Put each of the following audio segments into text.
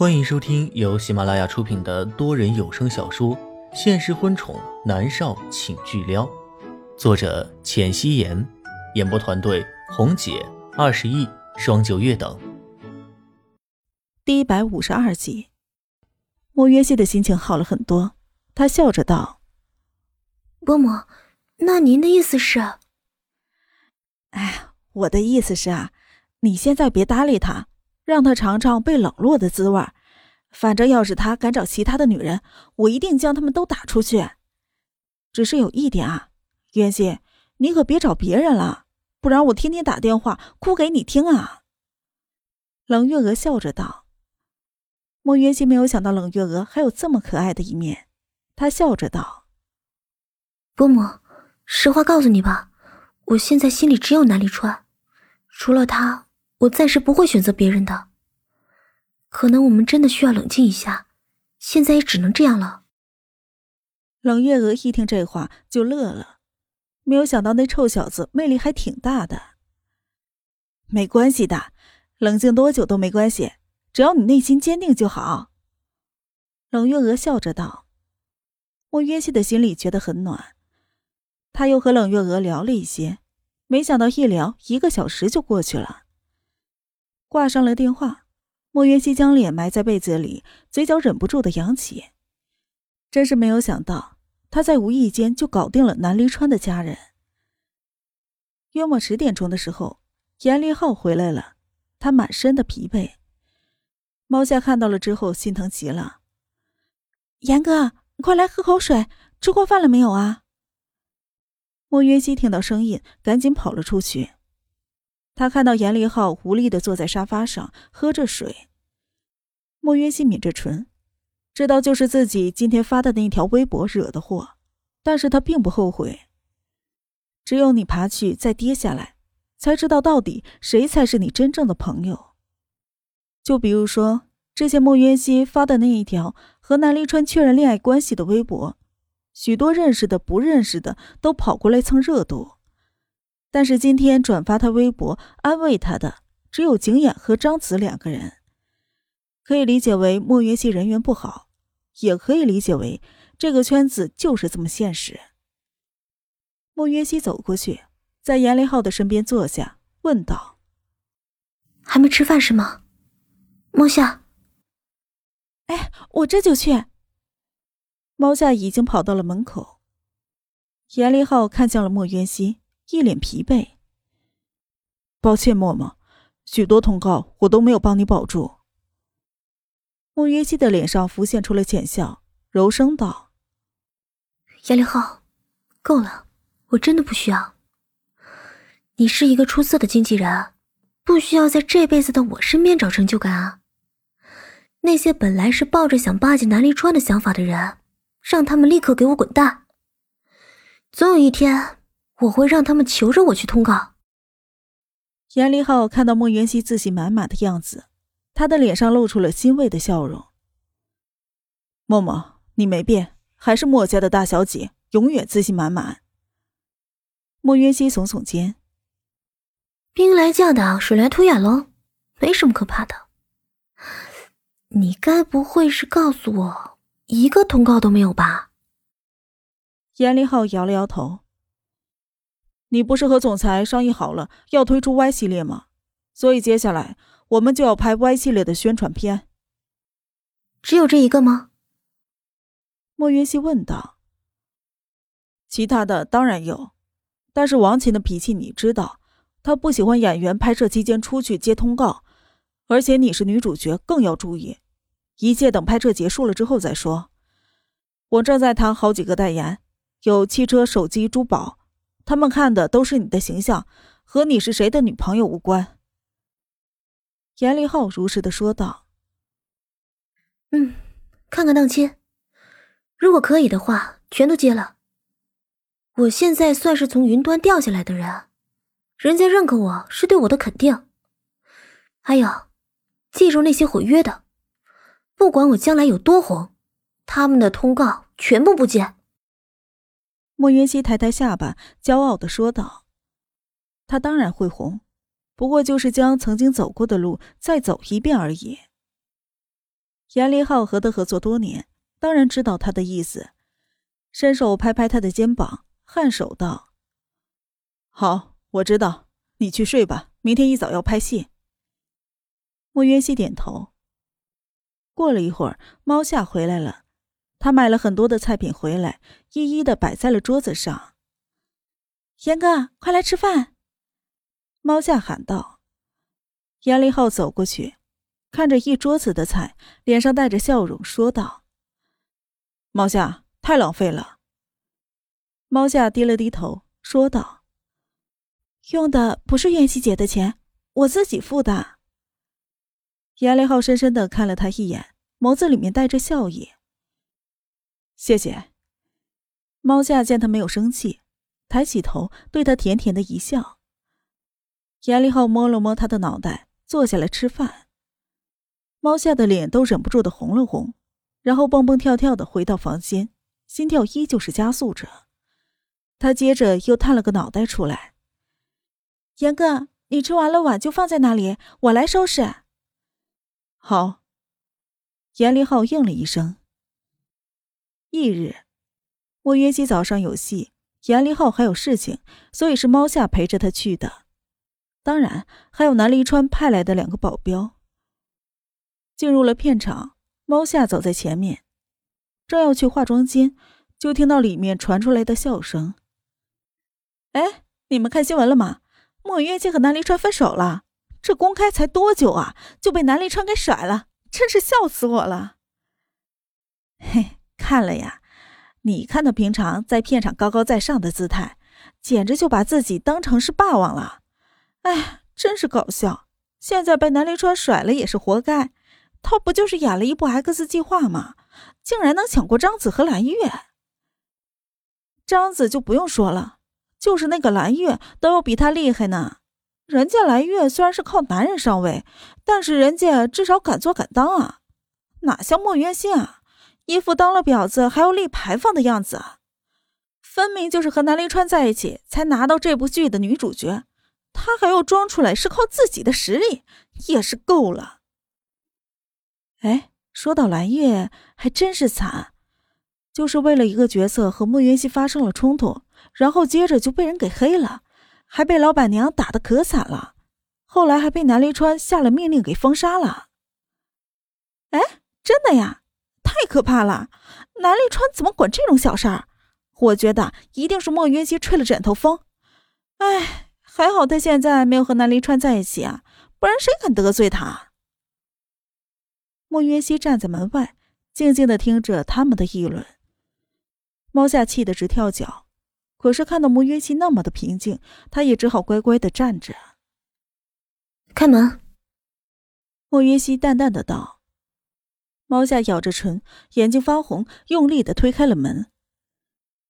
欢迎收听由喜马拉雅出品的多人有声小说《现实婚宠男少请巨撩》，作者：浅汐颜，演播团队：红姐、二十亿、双九月等。第一百五十二集，莫约西的心情好了很多，他笑着道：“伯母，那您的意思是？哎，我的意思是啊，你现在别搭理他。”让他尝尝被冷落的滋味反正要是他敢找其他的女人，我一定将他们都打出去。只是有一点啊，袁心，你可别找别人了，不然我天天打电话哭给你听啊。冷月娥笑着道。莫渊心没有想到冷月娥还有这么可爱的一面，她笑着道：“伯母，实话告诉你吧，我现在心里只有南离川，除了他。”我暂时不会选择别人的，可能我们真的需要冷静一下，现在也只能这样了。冷月娥一听这话就乐了，没有想到那臭小子魅力还挺大的。没关系的，冷静多久都没关系，只要你内心坚定就好。冷月娥笑着道。莫约西的心里觉得很暖，他又和冷月娥聊了一些，没想到一聊一个小时就过去了。挂上了电话，莫云熙将脸埋在被子里，嘴角忍不住的扬起。真是没有想到，他在无意间就搞定了南离川的家人。约莫十点钟的时候，严立浩回来了，他满身的疲惫。猫夏看到了之后，心疼极了。严哥，你快来喝口水，吃过饭了没有啊？莫云熙听到声音，赶紧跑了出去。他看到严立浩无力的坐在沙发上喝着水，莫约西抿着唇，知道就是自己今天发的那条微博惹的祸，但是他并不后悔。只有你爬去再跌下来，才知道到底谁才是你真正的朋友。就比如说之前莫约西发的那一条和南离川确认恋爱关系的微博，许多认识的、不认识的都跑过来蹭热度。但是今天转发他微博安慰他的只有景琰和张子两个人，可以理解为莫云熙人缘不好，也可以理解为这个圈子就是这么现实。莫云熙走过去，在严立浩的身边坐下，问道：“还没吃饭是吗？”猫夏，哎，我这就去。猫夏已经跑到了门口。严立浩看向了莫云熙。一脸疲惫。抱歉，默默，许多通告我都没有帮你保住。莫约西的脸上浮现出了浅笑，柔声道：“严凌浩，够了，我真的不需要。你是一个出色的经纪人，不需要在这辈子的我身边找成就感啊。那些本来是抱着想巴结南离川的想法的人，让他们立刻给我滚蛋。总有一天。”我会让他们求着我去通告。严立浩看到莫云熙自信满满的样子，他的脸上露出了欣慰的笑容。默默，你没变，还是墨家的大小姐，永远自信满满。莫云熙耸耸肩：“兵来将挡，水来土掩喽，没什么可怕的。你该不会是告诉我一个通告都没有吧？”严立浩摇了摇头。你不是和总裁商议好了要推出 Y 系列吗？所以接下来我们就要拍 Y 系列的宣传片。只有这一个吗？莫云熙问道。其他的当然有，但是王琴的脾气你知道，她不喜欢演员拍摄期间出去接通告，而且你是女主角，更要注意。一切等拍摄结束了之后再说。我正在谈好几个代言，有汽车、手机、珠宝。他们看的都是你的形象，和你是谁的女朋友无关。”严立浩如实的说道。“嗯，看看档期，如果可以的话，全都接了。我现在算是从云端掉下来的人，人家认可我是对我的肯定。还有，记住那些毁约的，不管我将来有多红，他们的通告全部不接。”莫云熙抬抬下巴，骄傲的说道：“他当然会红，不过就是将曾经走过的路再走一遍而已。”严立浩和他合作多年，当然知道他的意思，伸手拍拍他的肩膀，颔首道：“好，我知道，你去睡吧，明天一早要拍戏。”莫渊熙点头。过了一会儿，猫夏回来了，他买了很多的菜品回来，一一的摆在了桌子上。严哥，快来吃饭！猫夏喊道。严立浩走过去。看着一桌子的菜，脸上带着笑容说道：“猫夏，太浪费了。”猫夏低了低头说道：“用的不是袁熙姐的钱，我自己付的。”严雷浩深深的看了他一眼，眸子里面带着笑意。“谢谢。”猫夏见他没有生气，抬起头对他甜甜的一笑。严立浩摸了摸他的脑袋，坐下来吃饭。猫夏的脸都忍不住的红了红，然后蹦蹦跳跳的回到房间，心跳依旧是加速着。他接着又探了个脑袋出来：“严哥，你吃完了碗就放在那里，我来收拾。”好。严立浩应了一声。翌日，莫约西早上有戏，严立浩还有事情，所以是猫夏陪着他去的。当然，还有南离川派来的两个保镖。进入了片场，猫夏走在前面，正要去化妆间，就听到里面传出来的笑声。哎，你们看新闻了吗？莫月姬和南离川分手了，这公开才多久啊，就被南离川给甩了，真是笑死我了。嘿，看了呀，你看他平常在片场高高在上的姿态，简直就把自己当成是霸王了。哎，真是搞笑，现在被南离川甩了也是活该。他不就是演了一部 X 计划吗？竟然能抢过张子和蓝月。张子就不用说了，就是那个蓝月都要比他厉害呢。人家蓝月虽然是靠男人上位，但是人家至少敢做敢当啊，哪像莫渊心啊，一副当了婊子还要立牌坊的样子啊。分明就是和南临川在一起才拿到这部剧的女主角，她还要装出来是靠自己的实力，也是够了。哎，说到蓝月，还真是惨，就是为了一个角色和莫云熙发生了冲突，然后接着就被人给黑了，还被老板娘打的可惨了，后来还被南临川下了命令给封杀了。哎，真的呀，太可怕了！南立川怎么管这种小事儿？我觉得一定是莫云熙吹了枕头风。哎，还好他现在没有和南立川在一起啊，不然谁敢得罪他？莫云熙站在门外，静静的听着他们的议论。猫夏气得直跳脚，可是看到莫云熙那么的平静，他也只好乖乖的站着。开门。莫云熙淡淡的道。猫夏咬着唇，眼睛发红，用力的推开了门。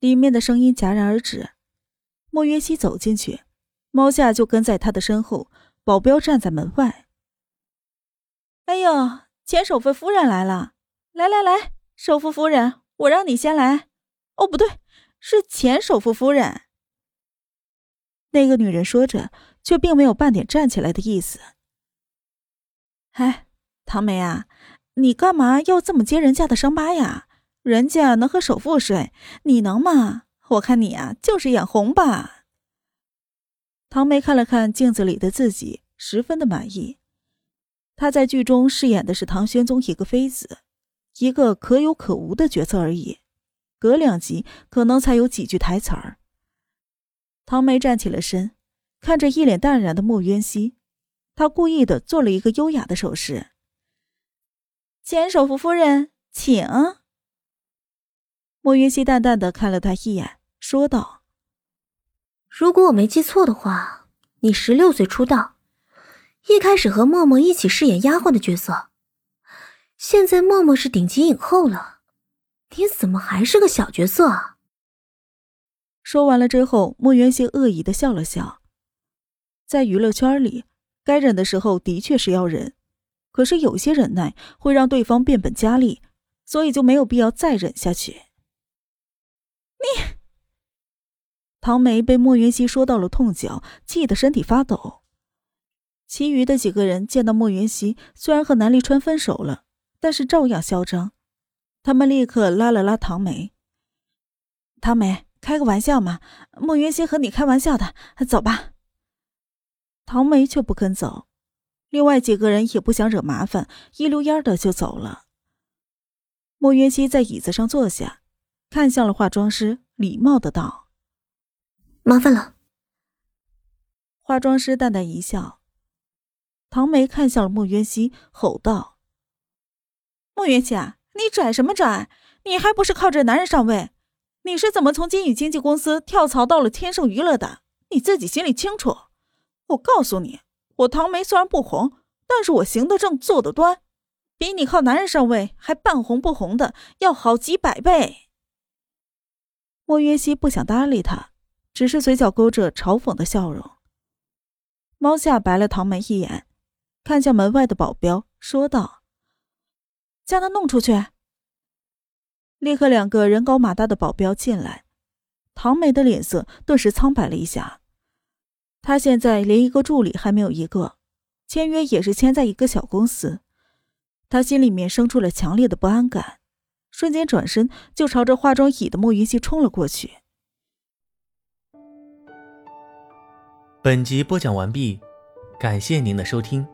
里面的声音戛然而止。莫约西走进去，猫夏就跟在他的身后，保镖站在门外。哎呦！前首富夫人来了，来来来，首富夫人，我让你先来。哦，不对，是前首富夫人。那个女人说着，却并没有半点站起来的意思。哎，唐梅啊，你干嘛要这么揭人家的伤疤呀？人家能和首富睡，你能吗？我看你啊，就是眼红吧。唐梅看了看镜子里的自己，十分的满意。她在剧中饰演的是唐玄宗一个妃子，一个可有可无的角色而已，隔两集可能才有几句台词儿。唐梅站起了身，看着一脸淡然的莫渊熙，她故意的做了一个优雅的手势。前首富夫人，请。莫云熙淡淡的看了他一眼，说道：“如果我没记错的话，你十六岁出道。”一开始和默默一起饰演丫鬟的角色，现在默默是顶级影后了，你怎么还是个小角色啊？说完了之后，莫元熙恶意的笑了笑。在娱乐圈里，该忍的时候的确是要忍，可是有些忍耐会让对方变本加厉，所以就没有必要再忍下去。你，唐梅被莫云熙说到了痛脚，气得身体发抖。其余的几个人见到莫云熙虽然和南立川分手了，但是照样嚣张。他们立刻拉了拉唐梅：“唐梅，开个玩笑嘛，莫云熙和你开玩笑的，走吧。”唐梅却不肯走，另外几个人也不想惹麻烦，一溜烟的就走了。莫云熙在椅子上坐下，看向了化妆师，礼貌的道：“麻烦了。”化妆师淡淡一笑。唐梅看向了莫云熙，吼道：“莫云熙啊，你拽什么拽？你还不是靠着男人上位？你是怎么从金宇经纪公司跳槽到了天盛娱乐的？你自己心里清楚。我告诉你，我唐梅虽然不红，但是我行得正，坐得端，比你靠男人上位还半红不红的要好几百倍。”莫约西不想搭理他，只是嘴角勾着嘲讽的笑容。猫夏白了唐梅一眼。看向门外的保镖，说道：“将他弄出去。”立刻，两个人高马大的保镖进来。唐梅的脸色顿时苍白了一下。他现在连一个助理还没有一个，签约也是签在一个小公司。他心里面生出了强烈的不安感，瞬间转身就朝着化妆椅的莫云熙冲了过去。本集播讲完毕，感谢您的收听。